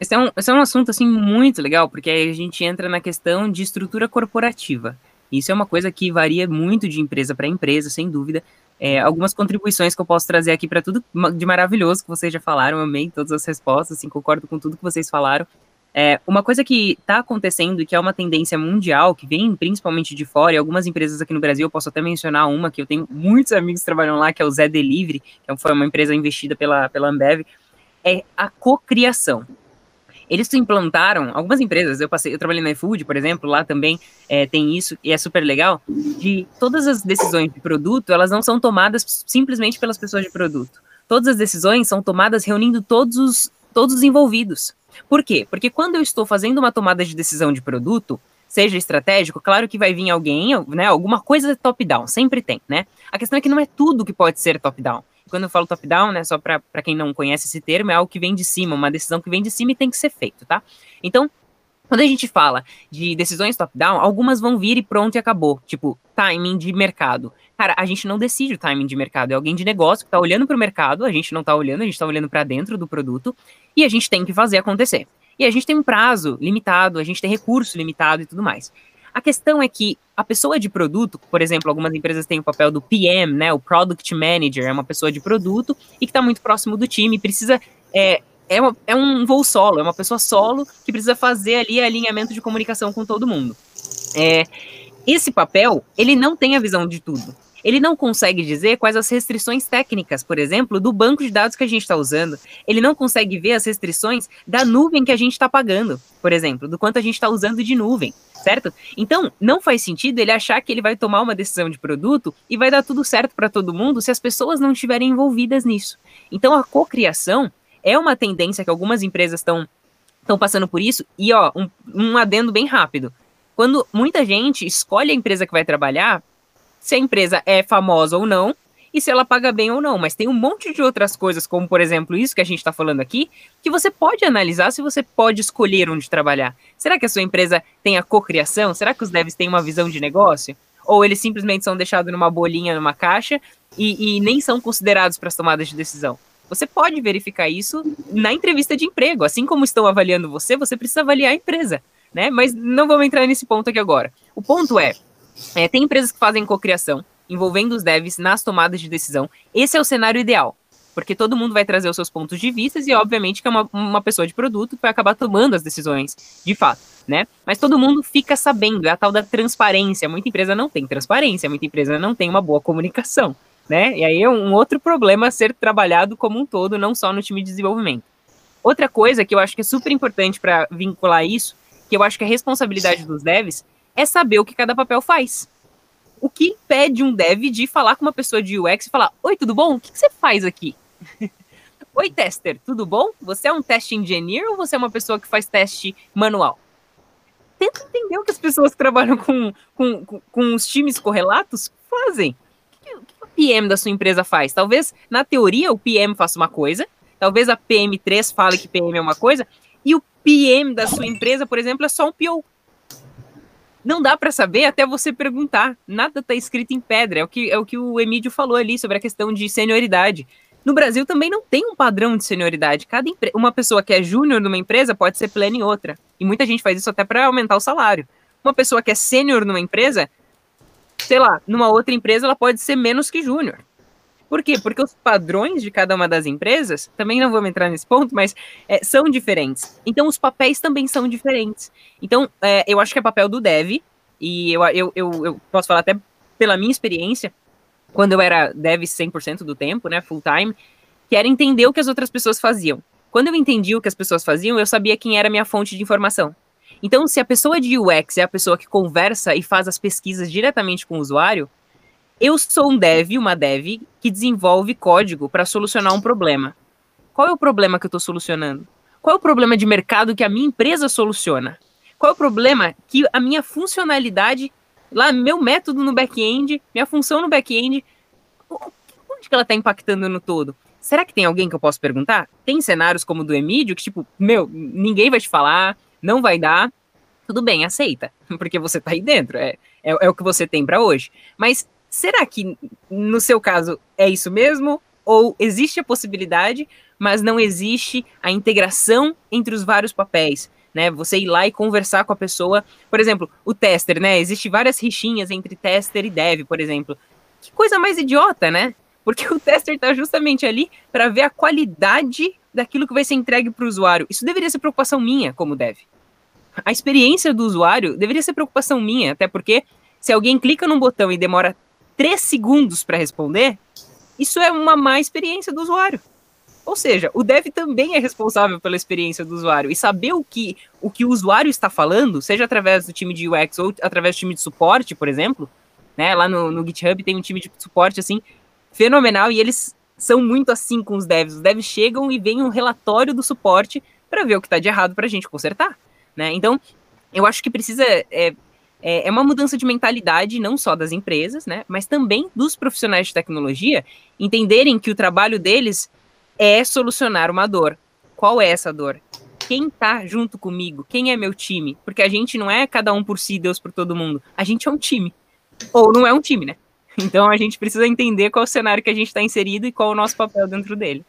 esse, é um, esse é um assunto assim muito legal, porque aí a gente entra na questão de estrutura corporativa. Isso é uma coisa que varia muito de empresa para empresa, sem dúvida. É, algumas contribuições que eu posso trazer aqui para tudo de maravilhoso que vocês já falaram, amei todas as respostas, assim, concordo com tudo que vocês falaram. É, uma coisa que está acontecendo e que é uma tendência mundial, que vem principalmente de fora, e algumas empresas aqui no Brasil, eu posso até mencionar uma que eu tenho muitos amigos que trabalham lá, que é o Zé Delivery, que foi uma empresa investida pela, pela Ambev, é a cocriação. Eles implantaram, algumas empresas, eu passei, eu trabalhei na iFood, por exemplo, lá também é, tem isso, e é super legal, de todas as decisões de produto, elas não são tomadas simplesmente pelas pessoas de produto. Todas as decisões são tomadas reunindo todos os, todos os envolvidos. Por quê? Porque quando eu estou fazendo uma tomada de decisão de produto, seja estratégico, claro que vai vir alguém, né, alguma coisa top-down, sempre tem, né? A questão é que não é tudo que pode ser top-down. Quando eu falo top-down, né, só para quem não conhece esse termo, é algo que vem de cima, uma decisão que vem de cima e tem que ser feito, tá? Então, quando a gente fala de decisões top-down, algumas vão vir e pronto e acabou. Tipo, timing de mercado. Cara, a gente não decide o timing de mercado, é alguém de negócio que tá olhando para o mercado, a gente não tá olhando, a gente tá olhando para dentro do produto e a gente tem que fazer acontecer. E a gente tem um prazo limitado, a gente tem recurso limitado e tudo mais. A questão é que a pessoa de produto, por exemplo, algumas empresas têm o papel do PM, né, o Product Manager, é uma pessoa de produto e que está muito próximo do time, precisa é, é, uma, é, um voo solo, é uma pessoa solo que precisa fazer ali alinhamento de comunicação com todo mundo. É, esse papel, ele não tem a visão de tudo. Ele não consegue dizer quais as restrições técnicas, por exemplo, do banco de dados que a gente está usando. Ele não consegue ver as restrições da nuvem que a gente está pagando, por exemplo, do quanto a gente está usando de nuvem, certo? Então, não faz sentido ele achar que ele vai tomar uma decisão de produto e vai dar tudo certo para todo mundo se as pessoas não estiverem envolvidas nisso. Então, a cocriação é uma tendência que algumas empresas estão estão passando por isso. E ó, um, um adendo bem rápido. Quando muita gente escolhe a empresa que vai trabalhar se a empresa é famosa ou não e se ela paga bem ou não. Mas tem um monte de outras coisas, como por exemplo isso que a gente está falando aqui, que você pode analisar se você pode escolher onde trabalhar. Será que a sua empresa tem a cocriação? Será que os devs têm uma visão de negócio? Ou eles simplesmente são deixados numa bolinha, numa caixa e, e nem são considerados para as tomadas de decisão? Você pode verificar isso na entrevista de emprego. Assim como estão avaliando você, você precisa avaliar a empresa. Né? Mas não vamos entrar nesse ponto aqui agora. O ponto é, é, tem empresas que fazem cocriação, envolvendo os devs nas tomadas de decisão. Esse é o cenário ideal, porque todo mundo vai trazer os seus pontos de vista e, obviamente, que é uma, uma pessoa de produto que vai acabar tomando as decisões, de fato, né? Mas todo mundo fica sabendo, é a tal da transparência. Muita empresa não tem transparência, muita empresa não tem uma boa comunicação, né? E aí é um outro problema a ser trabalhado como um todo, não só no time de desenvolvimento. Outra coisa que eu acho que é super importante para vincular isso, que eu acho que é responsabilidade dos devs, é saber o que cada papel faz. O que impede um dev de falar com uma pessoa de UX e falar: Oi, tudo bom? O que, você faz aqui? Oi, tester, tudo bom? Você é um teste engineer ou você é uma pessoa que faz teste manual? Tenta entender o que as pessoas que trabalham com, com, com, com os times correlatos fazem. O que, que o PM da sua empresa faz? Talvez, na teoria, o PM faça uma coisa, talvez a PM3 fale que PM é uma coisa, e o PM da sua empresa, por exemplo, é só um PO. Não dá para saber até você perguntar. Nada está escrito em pedra. É o, que, é o que o Emílio falou ali sobre a questão de senioridade. No Brasil também não tem um padrão de senioridade. Cada uma pessoa que é júnior numa empresa pode ser pleno em outra. E muita gente faz isso até para aumentar o salário. Uma pessoa que é sênior numa empresa, sei lá, numa outra empresa ela pode ser menos que júnior. Por quê? Porque os padrões de cada uma das empresas, também não vamos entrar nesse ponto, mas é, são diferentes. Então, os papéis também são diferentes. Então, é, eu acho que é papel do dev, e eu, eu, eu, eu posso falar até pela minha experiência, quando eu era dev 100% do tempo, né, full time, que era entender o que as outras pessoas faziam. Quando eu entendi o que as pessoas faziam, eu sabia quem era a minha fonte de informação. Então, se a pessoa de UX é a pessoa que conversa e faz as pesquisas diretamente com o usuário, eu sou um dev, uma dev, que desenvolve código para solucionar um problema. Qual é o problema que eu estou solucionando? Qual é o problema de mercado que a minha empresa soluciona? Qual é o problema que a minha funcionalidade, lá, meu método no back-end, minha função no back-end, onde que ela está impactando no todo? Será que tem alguém que eu posso perguntar? Tem cenários como o do Emílio, que tipo, meu, ninguém vai te falar, não vai dar, tudo bem, aceita, porque você está aí dentro, é, é, é o que você tem para hoje. Mas Será que no seu caso é isso mesmo? ou existe a possibilidade, mas não existe a integração entre os vários papéis. Né, você ir lá e conversar com a pessoa. Por exemplo, o tester, né? Existe várias rixinhas entre tester e dev, por exemplo. Que coisa mais idiota, né? Porque o tester está justamente ali para ver a qualidade daquilo que vai ser entregue para o usuário. Isso deveria ser preocupação minha como dev. A experiência do usuário deveria ser preocupação minha, até porque se alguém clica num botão e demora 3 segundos para responder, isso é uma má experiência do usuário. Ou seja, o dev também é responsável pela experiência do usuário e saber o que o, que o usuário está falando, seja através do time de UX ou através do time de suporte, por exemplo, né? Lá no, no GitHub tem um time de suporte assim fenomenal e eles são muito assim com os devs. Os devs chegam e vem um relatório do suporte para ver o que está de errado para a gente consertar, né? Então, eu acho que precisa é, é, é, uma mudança de mentalidade, não só das empresas, né, mas também dos profissionais de tecnologia, entenderem que o trabalho deles é solucionar uma dor. Qual é essa dor? Quem tá junto comigo? Quem é meu time? Porque a gente não é cada um por si, Deus por todo mundo. A gente é um time. Ou não é um time, né? Então a gente precisa entender qual o cenário que a gente está inserido e qual o nosso papel dentro dele.